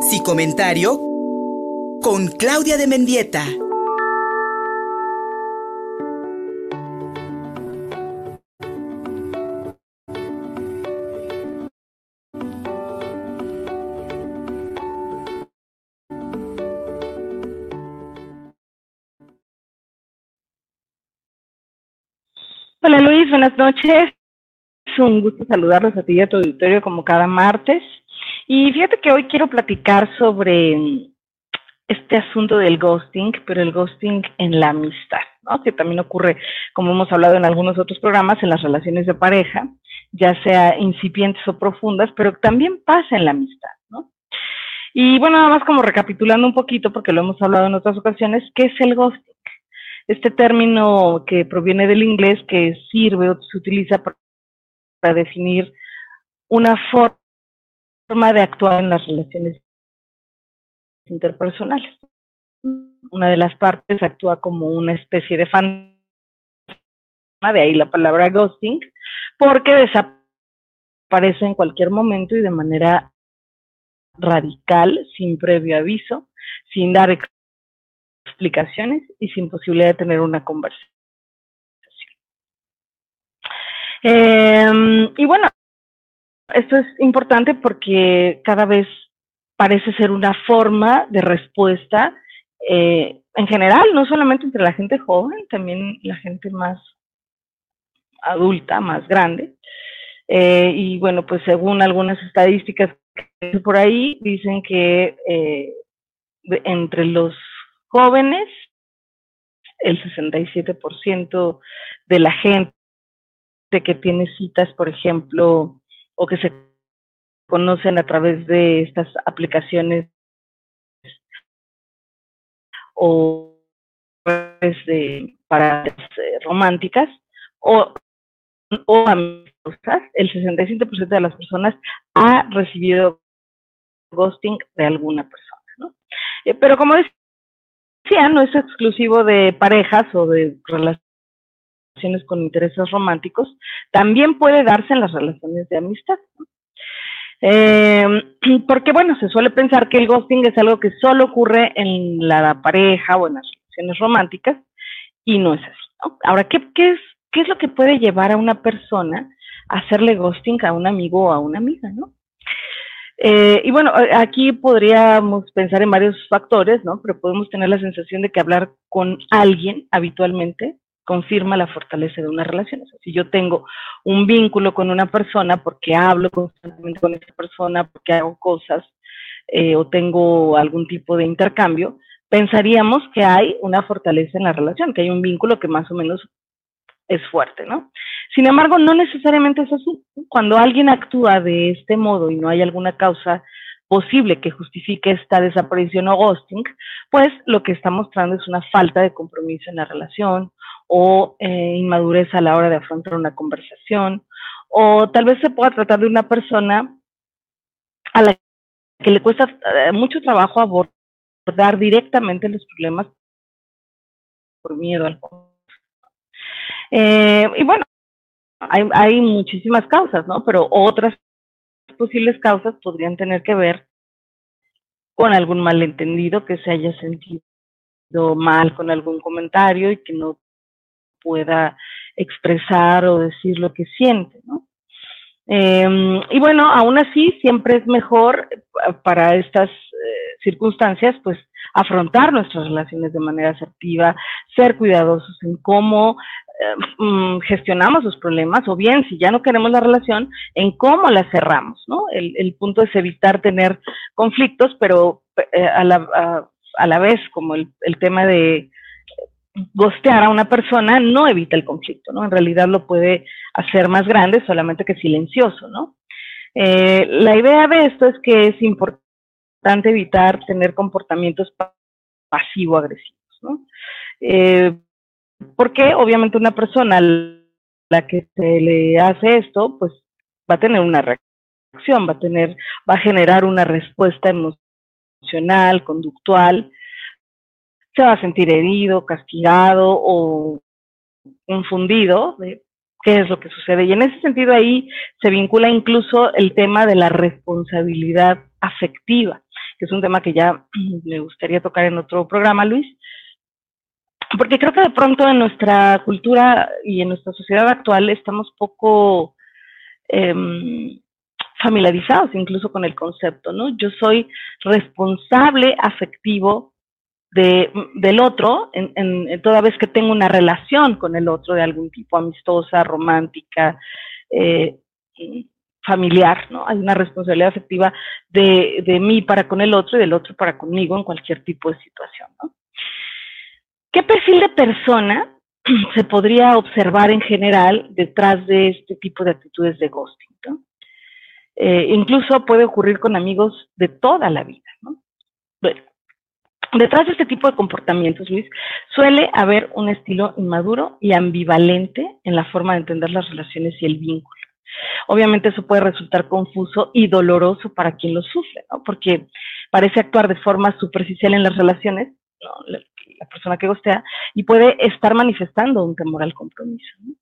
Si comentario con Claudia de Mendieta. Hola Luis, buenas noches. Es un gusto saludarlos a ti y a tu auditorio como cada martes. Y fíjate que hoy quiero platicar sobre este asunto del ghosting, pero el ghosting en la amistad, ¿no? Que también ocurre, como hemos hablado en algunos otros programas, en las relaciones de pareja, ya sea incipientes o profundas, pero también pasa en la amistad, ¿no? Y bueno, nada más como recapitulando un poquito, porque lo hemos hablado en otras ocasiones, ¿qué es el ghosting? Este término que proviene del inglés que sirve o se utiliza para definir una forma forma de actuar en las relaciones interpersonales. Una de las partes actúa como una especie de fantasma, de ahí la palabra ghosting, porque desaparece en cualquier momento y de manera radical, sin previo aviso, sin dar explicaciones y sin posibilidad de tener una conversación. Eh, y bueno, esto es importante porque cada vez parece ser una forma de respuesta eh, en general, no solamente entre la gente joven, también la gente más adulta, más grande. Eh, y bueno, pues según algunas estadísticas por ahí, dicen que eh, entre los jóvenes, el 67% de la gente que tiene citas, por ejemplo, o que se conocen a través de estas aplicaciones o de, para eh, románticas o, o el 67% de las personas ha recibido ghosting de alguna persona, ¿no? Eh, pero como decía, no es exclusivo de parejas o de relaciones con intereses románticos, también puede darse en las relaciones de amistad. Eh, porque, bueno, se suele pensar que el ghosting es algo que solo ocurre en la pareja o en las relaciones románticas, y no es así. Ahora, ¿qué, qué, es, ¿qué es lo que puede llevar a una persona a hacerle ghosting a un amigo o a una amiga, no? Eh, y bueno, aquí podríamos pensar en varios factores, ¿no? Pero podemos tener la sensación de que hablar con alguien habitualmente confirma la fortaleza de una relación. Si yo tengo un vínculo con una persona porque hablo constantemente con esa persona, porque hago cosas eh, o tengo algún tipo de intercambio, pensaríamos que hay una fortaleza en la relación, que hay un vínculo que más o menos es fuerte, ¿no? Sin embargo, no necesariamente es así. Cuando alguien actúa de este modo y no hay alguna causa posible que justifique esta desaparición o ghosting, pues lo que está mostrando es una falta de compromiso en la relación o eh, inmadurez a la hora de afrontar una conversación, o tal vez se pueda tratar de una persona a la que le cuesta eh, mucho trabajo abordar directamente los problemas por miedo al eh, y bueno, hay, hay muchísimas causas, ¿no? Pero otras posibles causas podrían tener que ver con algún malentendido que se haya sentido mal con algún comentario y que no pueda expresar o decir lo que siente, ¿no? Eh, y bueno, aún así, siempre es mejor eh, para estas eh, circunstancias, pues, afrontar nuestras relaciones de manera asertiva, ser cuidadosos en cómo eh, mm, gestionamos los problemas, o bien, si ya no queremos la relación, en cómo la cerramos, ¿no? El, el punto es evitar tener conflictos, pero eh, a, la, a, la, vez, como el, el tema de gostear a una persona no evita el conflicto, ¿no? En realidad lo puede hacer más grande, solamente que silencioso, ¿no? Eh, la idea de esto es que es importante evitar tener comportamientos pasivo-agresivos, ¿no? Eh, porque obviamente una persona a la que se le hace esto, pues va a tener una reacción, va a tener, va a generar una respuesta emocional, conductual, se va a sentir herido, castigado o confundido de qué es lo que sucede. Y en ese sentido ahí se vincula incluso el tema de la responsabilidad afectiva. que es un tema que ya me gustaría tocar en otro programa, Luis, porque creo que de pronto en nuestra cultura y en nuestra sociedad actual estamos poco em, familiarizados incluso con el concepto, ¿no? Yo soy responsable afectivo de, del otro en, toda vez que tengo una relación con el otro de algún tipo, amistosa, romántica, eh, familiar, ¿no? Hay una responsabilidad afectiva de, de mí para con el otro y del otro para conmigo en cualquier tipo de situación, ¿no? ¿Qué perfil de persona se podría observar en general detrás de este tipo de actitudes de ghosting? Eh, incluso puede ocurrir con amigos de toda la vida. ¿no? Bueno, detrás de este tipo de comportamientos, Luis, suele haber un estilo inmaduro y ambivalente en la forma de entender las relaciones y el vínculo. Obviamente eso puede resultar confuso y doloroso para quien lo sufre, ¿no? porque parece actuar de forma superficial en las relaciones, ¿no? La, persona que gostea, y puede estar manifestando un temor al compromiso. ¿no?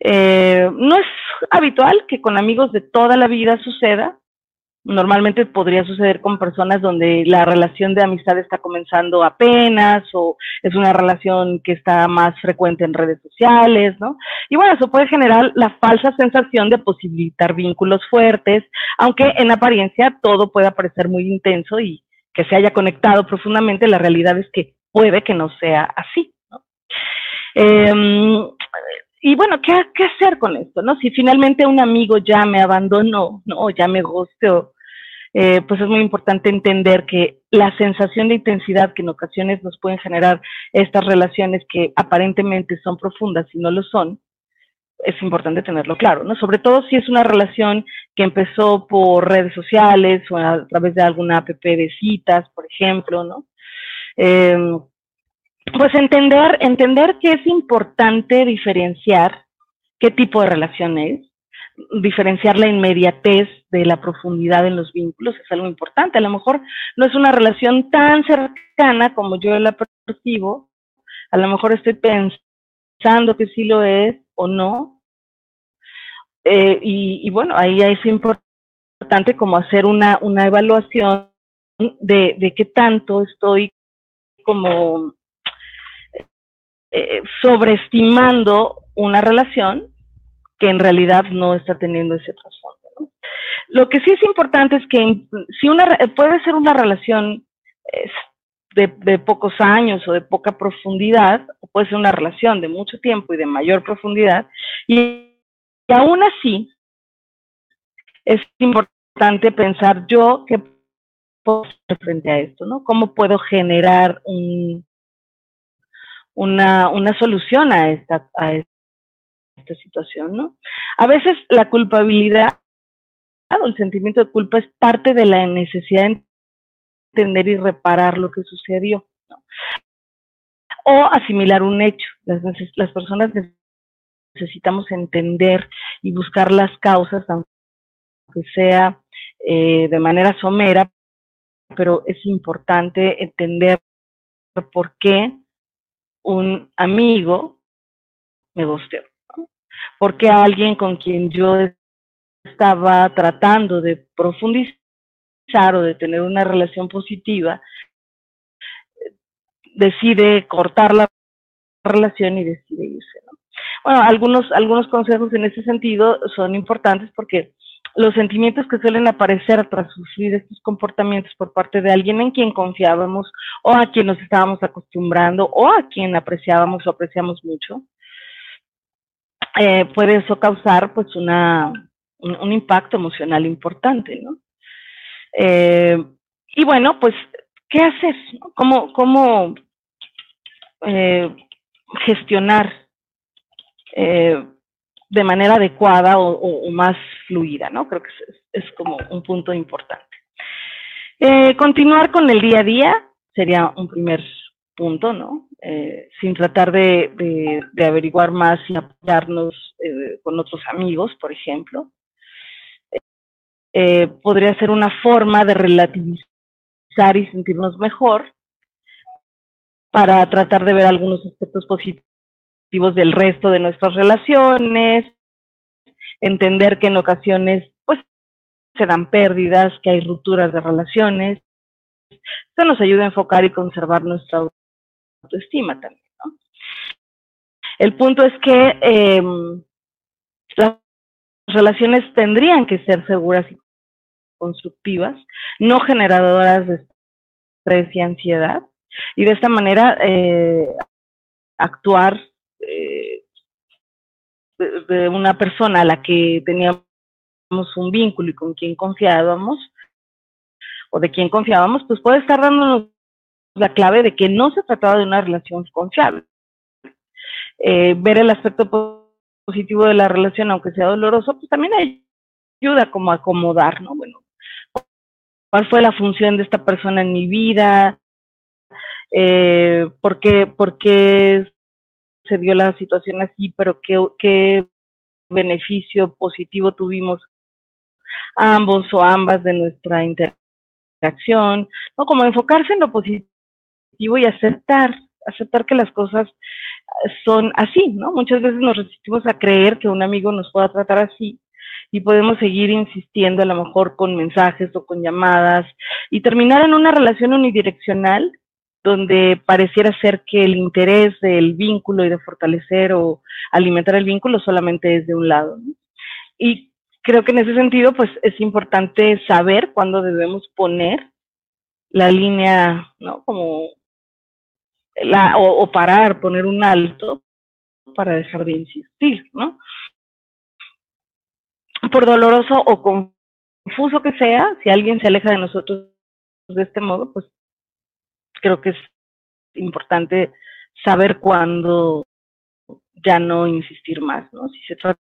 Eh, no es habitual que con amigos de toda la vida suceda. Normalmente podría suceder con personas donde la relación de amistad está comenzando apenas o es una relación que está más frecuente en redes sociales, ¿no? Y bueno, eso puede generar la falsa sensación de posibilitar vínculos fuertes, aunque en apariencia todo pueda parecer muy intenso y que se haya conectado profundamente, la realidad es que puede que no sea así, ¿no? Eh, y bueno, ¿qué, ¿qué, hacer con esto? ¿no? Si finalmente un amigo ya me abandonó, ¿no? ya me gosteó, eh, pues es muy importante entender que la sensación de intensidad que en ocasiones nos pueden generar estas relaciones que aparentemente son profundas y no lo son, es importante tenerlo claro, ¿no? Sobre todo si es una relación que empezó por redes sociales o a través de alguna app de citas, por ejemplo, ¿no? Eh, pues entender, entender que es importante diferenciar qué tipo de relación es, diferenciar la inmediatez de la profundidad en los vínculos es algo importante. A lo mejor no es una relación tan cercana como yo la percibo, a lo mejor estoy pensando que sí lo es o no. Eh, y, y, bueno, ahí es importante como hacer una, una evaluación de, de qué tanto estoy como eh, sobreestimando una relación que en realidad no está teniendo ese trasfondo. Lo que sí es importante es que si una puede ser una relación de, pocos años o de poca profundidad, puede ser una relación de mucho tiempo y de mayor profundidad, y, y aún así es importante pensar yo qué frente a esto, ¿no? ¿Cómo puedo generar un, una, una solución a esta, a esta situación, ¿no? A veces la culpabilidad o el sentimiento de culpa es parte de la necesidad de entender y reparar lo que sucedió, ¿no? O asimilar un hecho. Las, las personas necesitamos entender y buscar las causas, aunque sea eh, de manera somera, pero es importante entender por qué un amigo me gusteó. ¿no? Porque alguien con quien yo estaba tratando de profundizar o de tener una relación positiva, decide cortar la relación y decide irse. ¿no? Bueno, algunos, algunos consejos en ese sentido son importantes porque los sentimientos que suelen aparecer tras sufrir estos comportamientos por parte de alguien en quien confiábamos o a quien nos estábamos acostumbrando o a quien apreciábamos o apreciamos mucho, eh, puede eso causar pues una, un, impacto emocional importante, ¿no? Eh, y bueno, pues, ¿qué hacer? ¿Cómo, cómo eh, gestionar eh, de manera adecuada o, más fluida, ¿no? Creo que es, como un punto importante. Eh, continuar con el día a día sería un primer punto, ¿no? Eh, sin tratar de, averiguar más y apoyarnos eh, con otros amigos, por ejemplo. Podría ser una forma de relativizar y sentirnos mejor para tratar de ver algunos aspectos positivos del resto de nuestras relaciones, entender que en ocasiones pues se dan pérdidas, que hay rupturas de relaciones esto nos ayuda a enfocar y conservar nuestra autoestima también. ¿no? El punto es que eh, las relaciones tendrían que ser seguras y constructivas, no generadoras de estrés y ansiedad, y de esta manera eh, actuar de, de, una persona a la que teníamos un vínculo y con quien confiábamos, o de quien confiábamos, pues puede estar dándonos la clave de que no se trataba de una relación confiable. Eh, ver el aspecto positivo de la relación, aunque sea doloroso, pues también ayuda como a acomodar, ¿no? Bueno, ¿cuál fue la función de esta persona en mi vida? Eh, ¿por, qué, ¿Por qué se dio la situación así? Pero qué, qué beneficio positivo tuvimos ambos o ambas de nuestra interacción, ¿no? Como enfocarse en lo positivo y aceptar, aceptar que las cosas son así, ¿no? Muchas veces nos resistimos a creer que un amigo nos pueda tratar así y podemos seguir insistiendo a lo mejor con mensajes o con llamadas y terminar en una relación unidireccional donde pareciera ser que el interés del vínculo y de fortalecer o alimentar el vínculo solamente es de un lado. ¿no? Y creo que en ese sentido, pues es importante saber cuándo debemos poner la línea, ¿no? Como la, o, o, parar, poner un alto para dejar de insistir, ¿no? Por doloroso o confuso que sea, si alguien se aleja de nosotros de este modo, pues creo que es importante saber cuándo ya no insistir más, ¿no? Si se trata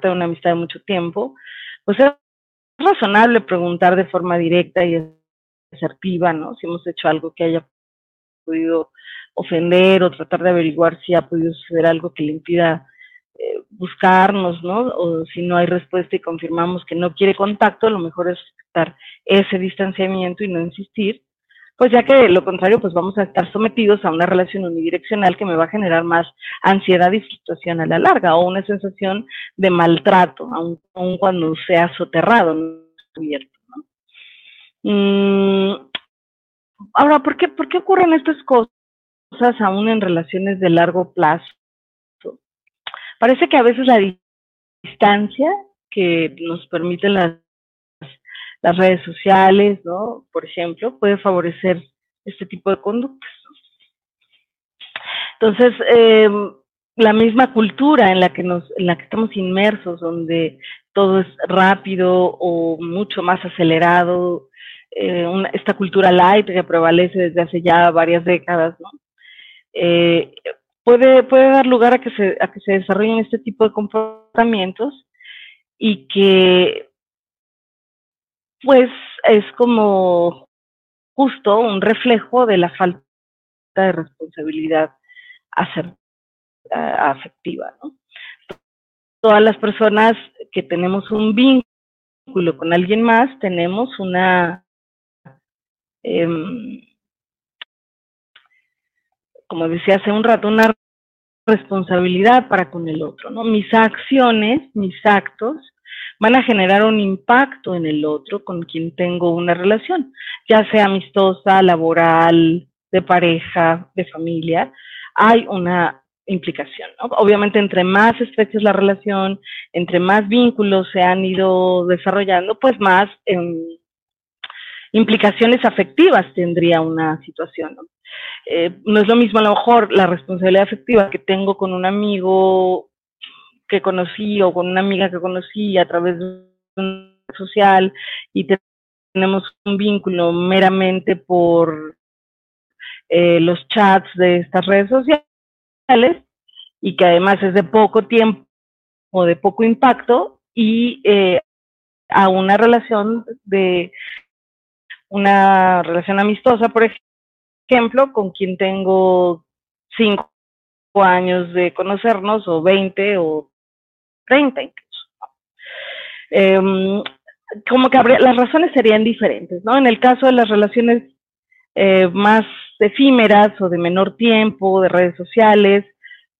de una amistad de mucho tiempo, pues es razonable preguntar de forma directa y asertiva, ¿no? Si hemos hecho algo que haya podido ofender o tratar de averiguar si ha podido suceder algo que le impida eh, buscarnos, ¿no? O si no hay respuesta y confirmamos que no quiere contacto, lo mejor es respetar ese distanciamiento y no insistir, pues ya que de lo contrario, pues vamos a estar sometidos a una relación unidireccional que me va a generar más ansiedad y frustración a la larga, o una sensación de maltrato, aun, cuando sea soterrado, no abierto, ¿no? Mm, ahora, ¿por qué, ¿por qué ocurren estas cosas aún en relaciones de largo plazo? Parece que a veces la distancia que nos permiten las las redes sociales, ¿no? Por ejemplo, puede favorecer este tipo de conductas. Entonces, eh, la misma cultura en la que nos, en la que estamos inmersos, donde todo es rápido o mucho más acelerado, eh, esta cultura light que prevalece desde hace ya varias décadas, ¿no? Eh, puede, puede dar lugar a que se, a que se desarrollen este tipo de comportamientos y que pues es como justo un reflejo de la falta de responsabilidad afectiva. ¿no? Todas las personas que tenemos un vínculo con alguien más tenemos una, eh, como decía hace un rato, una responsabilidad para con el otro. ¿no? Mis acciones, mis actos, van a generar un impacto en el otro con quien tengo una relación, ya sea amistosa, laboral, de pareja, de familia, hay una implicación. ¿no? Obviamente, entre más estrecha es la relación, entre más vínculos se han ido desarrollando, pues más eh, implicaciones afectivas tendría una situación. ¿no? Eh, no es lo mismo a lo mejor la responsabilidad afectiva que tengo con un amigo que conocí o con una amiga que conocí a través de un social y tenemos un vínculo meramente por eh, los chats de estas redes sociales y que además es de poco tiempo o de poco impacto y eh, a una relación de una relación amistosa, por ejemplo, con quien tengo cinco años de conocernos o veinte o 30 incluso. Eh, como que habría, las razones serían diferentes, ¿no? En el caso de las relaciones eh, más efímeras o de menor tiempo, de redes sociales,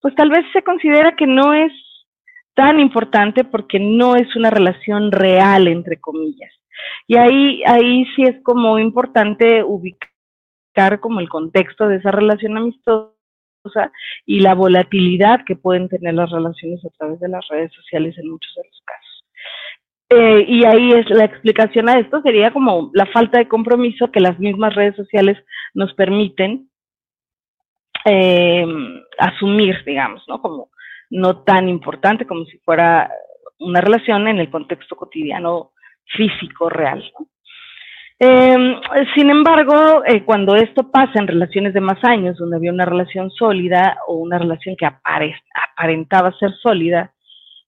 pues tal vez se considera que no es tan importante porque no es una relación real, entre comillas. Y ahí, ahí sí es como importante ubicar como el contexto de esa relación amistosa y la volatilidad que pueden tener las relaciones a través de las redes sociales en muchos de los casos. Eh, y ahí es la explicación a esto sería como la falta de compromiso que las mismas redes sociales nos permiten eh, asumir, digamos, ¿no? Como no tan importante como si fuera una relación en el contexto cotidiano físico real. Em, sin embargo, eh, cuando esto pasa en relaciones de más años, donde había una relación sólida o una relación que aparentaba ser sólida,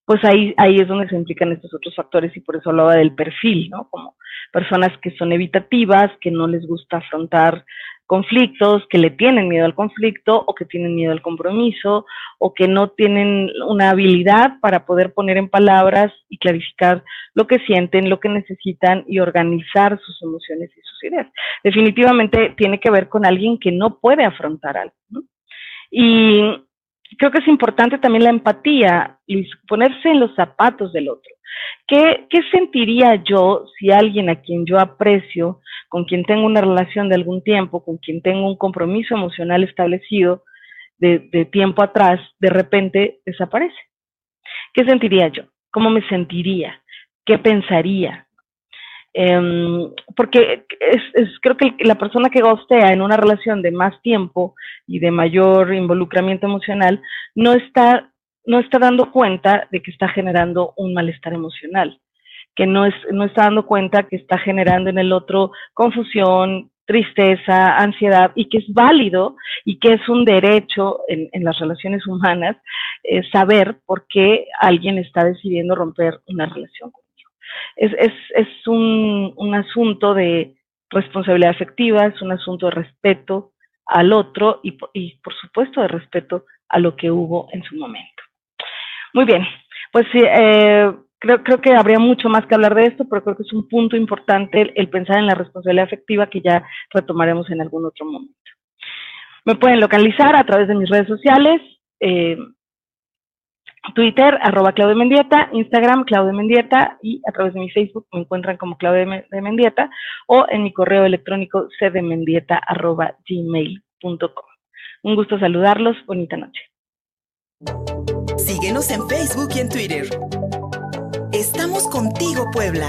pues ahí, ahí es donde se implican estos otros factores y por eso hablaba del perfil, ¿no? Como personas que son evitativas, que no les gusta afrontar conflictos, que le tienen miedo al conflicto o que tienen miedo al compromiso o que no tienen una habilidad para poder poner en palabras y clarificar lo que sienten, lo que necesitan y organizar sus emociones y sus ideas. Definitivamente tiene que ver con alguien que no puede afrontar algo. Y creo que es importante también la empatía, y ponerse en los zapatos del otro. ¿Qué, ¿Qué, sentiría yo si alguien a quien yo aprecio, con quien tengo una relación de algún tiempo, con quien tengo un compromiso emocional establecido de, de tiempo atrás, de repente desaparece? ¿Qué sentiría yo? ¿Cómo me sentiría? ¿Qué pensaría? Eh, porque es, creo que la persona que gostea en una relación de más tiempo y de mayor involucramiento emocional no está, no está dando cuenta de que está generando un malestar emocional, que no, es, no está dando cuenta que está generando en el otro confusión, tristeza, ansiedad, y que es válido y que es un derecho en, las relaciones humanas eh, saber por qué alguien está decidiendo romper una relación es, es, es un, un asunto de responsabilidad afectiva, es un asunto de respeto al otro y, y, por supuesto de respeto a lo que hubo en su momento. Muy bien, pues eh, creo, creo que habría mucho más que hablar de esto, pero creo que es un punto importante el, pensar en la responsabilidad afectiva que ya retomaremos en algún otro momento. Me pueden localizar a través de mis redes sociales, eh, Twitter, arroba Claudia Mendieta, Instagram, Claudia Mendieta, y a través de mi Facebook me encuentran como Claudia de Mendieta, o en mi correo electrónico cdmendieta, arroba. Un gusto saludarlos, bonita noche. Síguenos en Facebook y en Twitter. Estamos contigo, Puebla.